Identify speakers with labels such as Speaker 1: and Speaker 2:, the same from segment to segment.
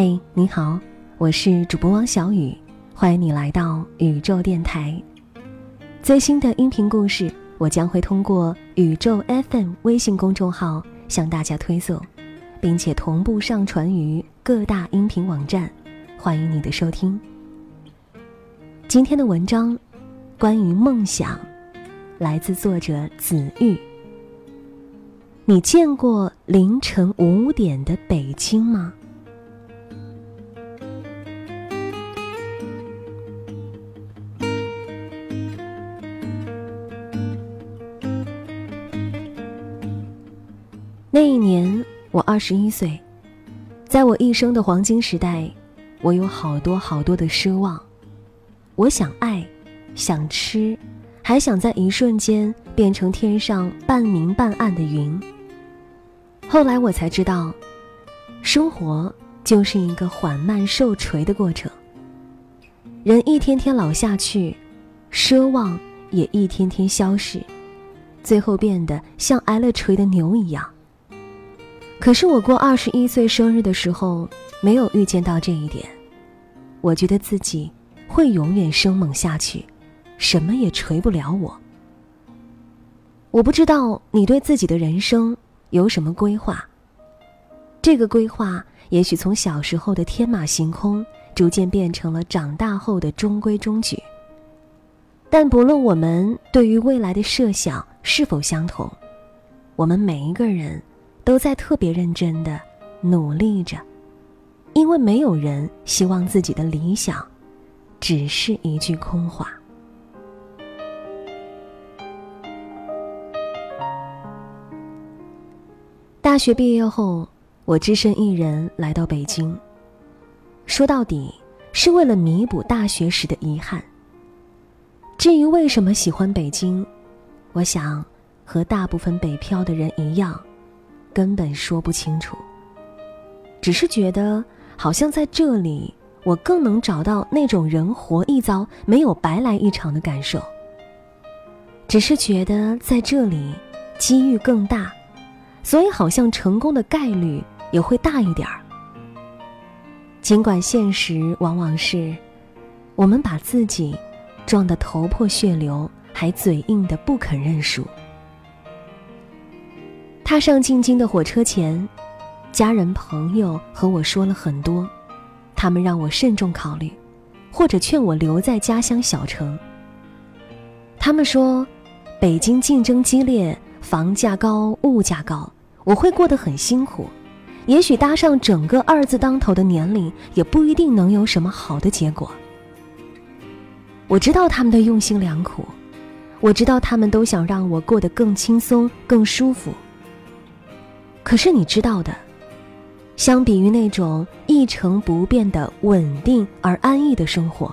Speaker 1: 嘿，你好，我是主播汪小雨，欢迎你来到宇宙电台。最新的音频故事，我将会通过宇宙 FM 微信公众号向大家推送，并且同步上传于各大音频网站，欢迎你的收听。今天的文章，关于梦想，来自作者子玉。你见过凌晨五点的北京吗？我二十一岁，在我一生的黄金时代，我有好多好多的奢望。我想爱，想吃，还想在一瞬间变成天上半明半暗的云。后来我才知道，生活就是一个缓慢受锤的过程。人一天天老下去，奢望也一天天消逝，最后变得像挨了锤的牛一样。可是我过二十一岁生日的时候，没有预见到这一点。我觉得自己会永远生猛下去，什么也锤不了我。我不知道你对自己的人生有什么规划。这个规划也许从小时候的天马行空，逐渐变成了长大后的中规中矩。但不论我们对于未来的设想是否相同，我们每一个人。都在特别认真的努力着，因为没有人希望自己的理想只是一句空话。大学毕业后，我只身一人来到北京。说到底，是为了弥补大学时的遗憾。至于为什么喜欢北京，我想和大部分北漂的人一样。根本说不清楚，只是觉得好像在这里，我更能找到那种人活一遭没有白来一场的感受。只是觉得在这里机遇更大，所以好像成功的概率也会大一点儿。尽管现实往往是，我们把自己撞得头破血流，还嘴硬的不肯认输。踏上进京的火车前，家人朋友和我说了很多，他们让我慎重考虑，或者劝我留在家乡小城。他们说，北京竞争激烈，房价高，物价高，我会过得很辛苦，也许搭上整个二字当头的年龄，也不一定能有什么好的结果。我知道他们的用心良苦，我知道他们都想让我过得更轻松、更舒服。可是你知道的，相比于那种一成不变的稳定而安逸的生活，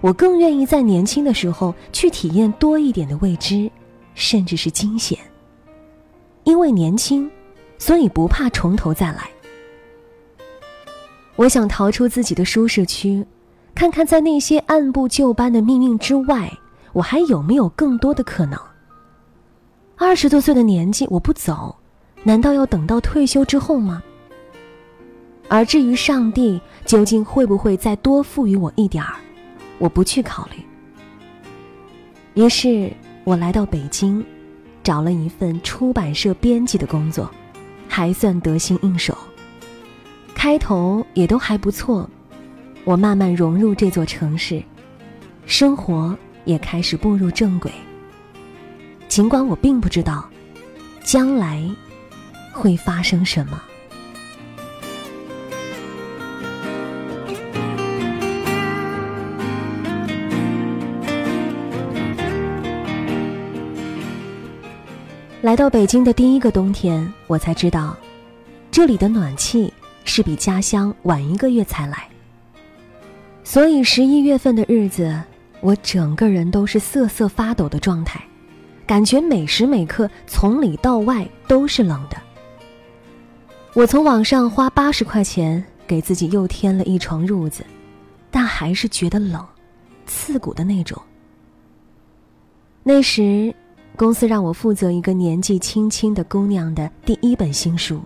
Speaker 1: 我更愿意在年轻的时候去体验多一点的未知，甚至是惊险。因为年轻，所以不怕从头再来。我想逃出自己的舒适区，看看在那些按部就班的命运之外，我还有没有更多的可能。二十多岁的年纪，我不走。难道要等到退休之后吗？而至于上帝究竟会不会再多赋予我一点儿，我不去考虑。于是我来到北京，找了一份出版社编辑的工作，还算得心应手。开头也都还不错，我慢慢融入这座城市，生活也开始步入正轨。尽管我并不知道，将来。会发生什么？来到北京的第一个冬天，我才知道，这里的暖气是比家乡晚一个月才来。所以十一月份的日子，我整个人都是瑟瑟发抖的状态，感觉每时每刻从里到外都是冷的。我从网上花八十块钱给自己又添了一床褥子，但还是觉得冷，刺骨的那种。那时，公司让我负责一个年纪轻轻的姑娘的第一本新书。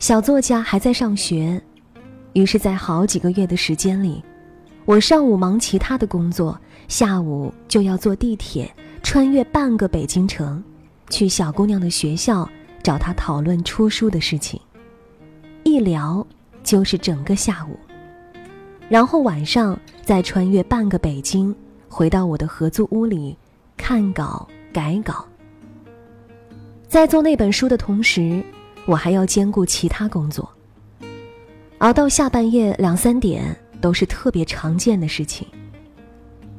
Speaker 1: 小作家还在上学，于是，在好几个月的时间里，我上午忙其他的工作，下午就要坐地铁穿越半个北京城，去小姑娘的学校找他讨论出书的事情。一聊就是整个下午，然后晚上再穿越半个北京，回到我的合租屋里看稿改稿。在做那本书的同时，我还要兼顾其他工作。熬到下半夜两三点都是特别常见的事情。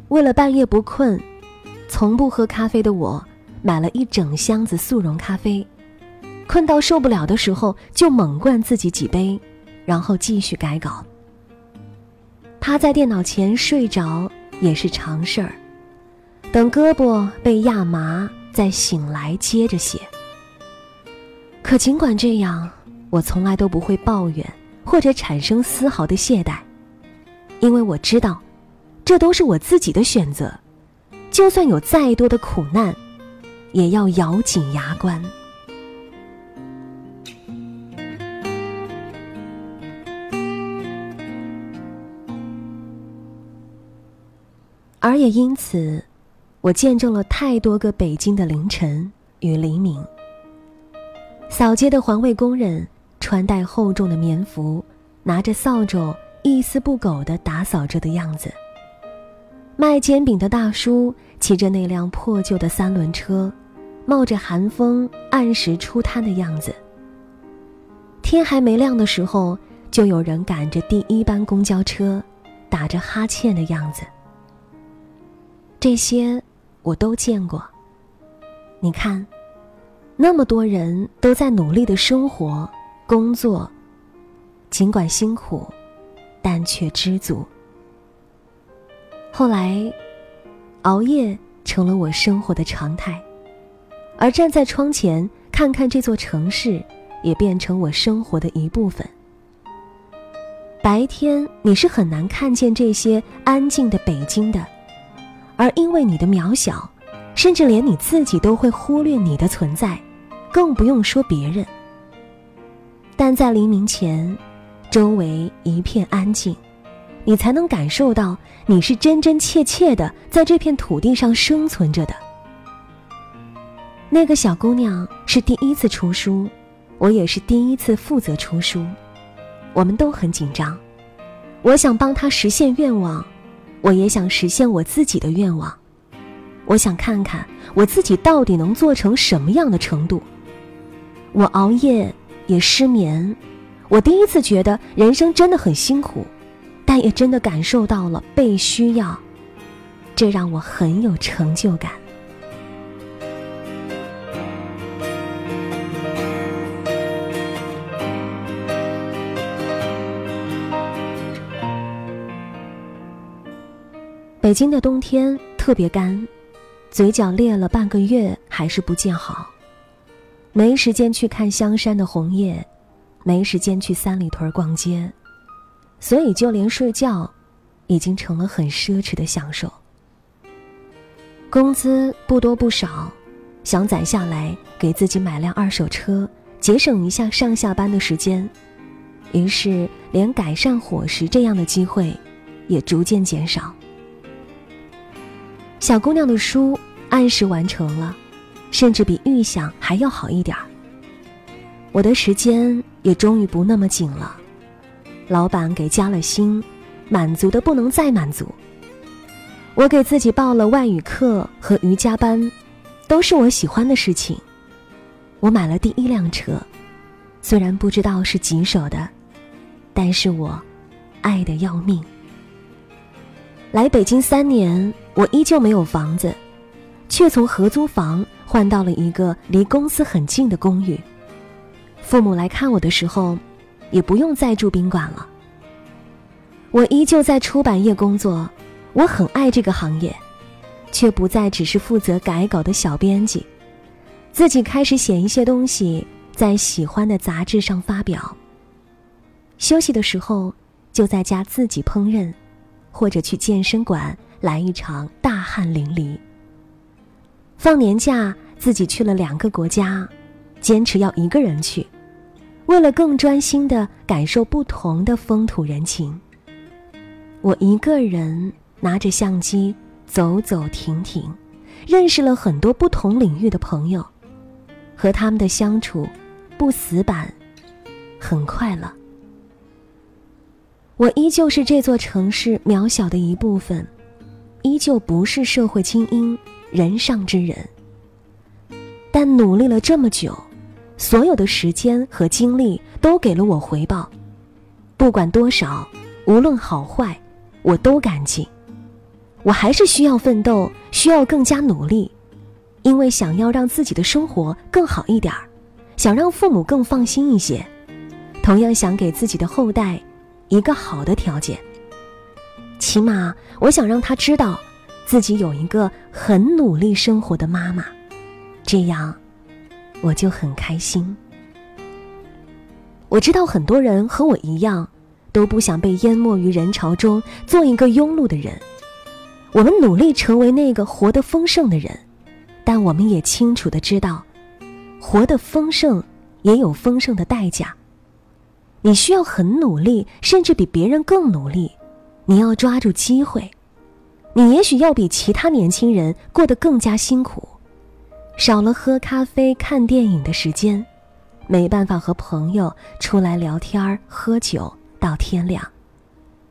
Speaker 1: 为了半夜不困，从不喝咖啡的我，买了一整箱子速溶咖啡。困到受不了的时候，就猛灌自己几杯，然后继续改稿。趴在电脑前睡着也是常事儿，等胳膊被压麻，再醒来接着写。可尽管这样，我从来都不会抱怨，或者产生丝毫的懈怠，因为我知道，这都是我自己的选择，就算有再多的苦难，也要咬紧牙关。而也因此，我见证了太多个北京的凌晨与黎明。扫街的环卫工人穿戴厚重的棉服，拿着扫帚一丝不苟地打扫着的样子。卖煎饼的大叔骑着那辆破旧的三轮车，冒着寒风按时出摊的样子。天还没亮的时候，就有人赶着第一班公交车，打着哈欠的样子。这些我都见过。你看，那么多人都在努力的生活、工作，尽管辛苦，但却知足。后来，熬夜成了我生活的常态，而站在窗前看看这座城市，也变成我生活的一部分。白天你是很难看见这些安静的北京的。而因为你的渺小，甚至连你自己都会忽略你的存在，更不用说别人。但在黎明前，周围一片安静，你才能感受到你是真真切切的在这片土地上生存着的。那个小姑娘是第一次出书，我也是第一次负责出书，我们都很紧张。我想帮她实现愿望。我也想实现我自己的愿望，我想看看我自己到底能做成什么样的程度。我熬夜也失眠，我第一次觉得人生真的很辛苦，但也真的感受到了被需要，这让我很有成就感。北京的冬天特别干，嘴角裂了半个月还是不见好。没时间去看香山的红叶，没时间去三里屯逛街，所以就连睡觉，已经成了很奢侈的享受。工资不多不少，想攒下来给自己买辆二手车，节省一下上下班的时间，于是连改善伙食这样的机会，也逐渐减少。小姑娘的书按时完成了，甚至比预想还要好一点儿。我的时间也终于不那么紧了，老板给加了薪，满足的不能再满足。我给自己报了外语课和瑜伽班，都是我喜欢的事情。我买了第一辆车，虽然不知道是几手的，但是我爱的要命。来北京三年。我依旧没有房子，却从合租房换到了一个离公司很近的公寓。父母来看我的时候，也不用再住宾馆了。我依旧在出版业工作，我很爱这个行业，却不再只是负责改稿的小编辑，自己开始写一些东西，在喜欢的杂志上发表。休息的时候，就在家自己烹饪，或者去健身馆。来一场大汗淋漓。放年假，自己去了两个国家，坚持要一个人去。为了更专心的感受不同的风土人情，我一个人拿着相机走走停停，认识了很多不同领域的朋友，和他们的相处不死板，很快乐。我依旧是这座城市渺小的一部分，依旧不是社会精英、人上之人。但努力了这么久，所有的时间和精力都给了我回报，不管多少，无论好坏，我都感激。我还是需要奋斗，需要更加努力，因为想要让自己的生活更好一点儿，想让父母更放心一些，同样想给自己的后代。一个好的条件，起码我想让他知道，自己有一个很努力生活的妈妈，这样我就很开心。我知道很多人和我一样，都不想被淹没于人潮中，做一个庸碌的人。我们努力成为那个活得丰盛的人，但我们也清楚的知道，活得丰盛也有丰盛的代价。你需要很努力，甚至比别人更努力。你要抓住机会。你也许要比其他年轻人过得更加辛苦，少了喝咖啡、看电影的时间，没办法和朋友出来聊天、喝酒到天亮。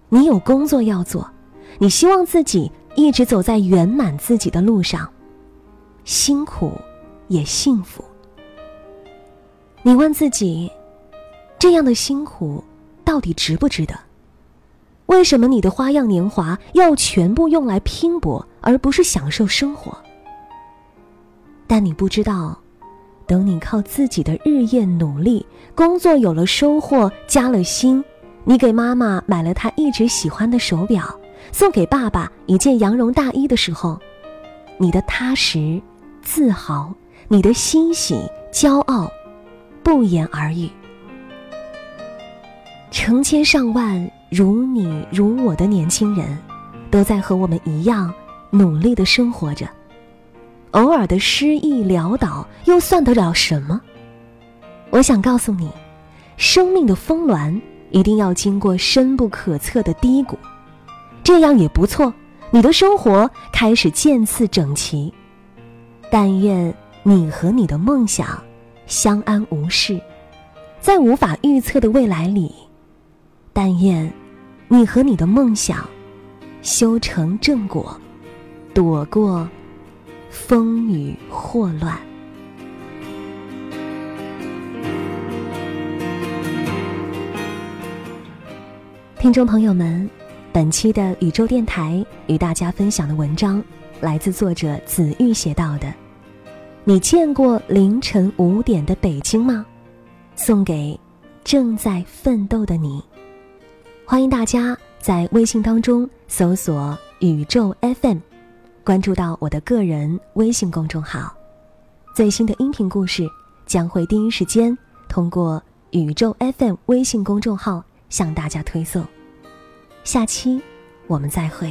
Speaker 1: 你有工作要做，你希望自己一直走在圆满自己的路上，辛苦也幸福。你问自己。这样的辛苦，到底值不值得？为什么你的花样年华要全部用来拼搏，而不是享受生活？但你不知道，等你靠自己的日夜努力，工作有了收获，加了薪，你给妈妈买了她一直喜欢的手表，送给爸爸一件羊绒大衣的时候，你的踏实、自豪，你的欣喜、骄傲，不言而喻。成千上万如你如我的年轻人，都在和我们一样努力的生活着。偶尔的失意潦倒，又算得了什么？我想告诉你，生命的峰峦一定要经过深不可测的低谷，这样也不错。你的生活开始渐次整齐。但愿你和你的梦想相安无事，在无法预测的未来里。但愿，你和你的梦想修成正果，躲过风雨祸乱。听众朋友们，本期的宇宙电台与大家分享的文章来自作者子玉写到的。你见过凌晨五点的北京吗？送给正在奋斗的你。欢迎大家在微信当中搜索“宇宙 FM”，关注到我的个人微信公众号，最新的音频故事将会第一时间通过“宇宙 FM” 微信公众号向大家推送。下期我们再会。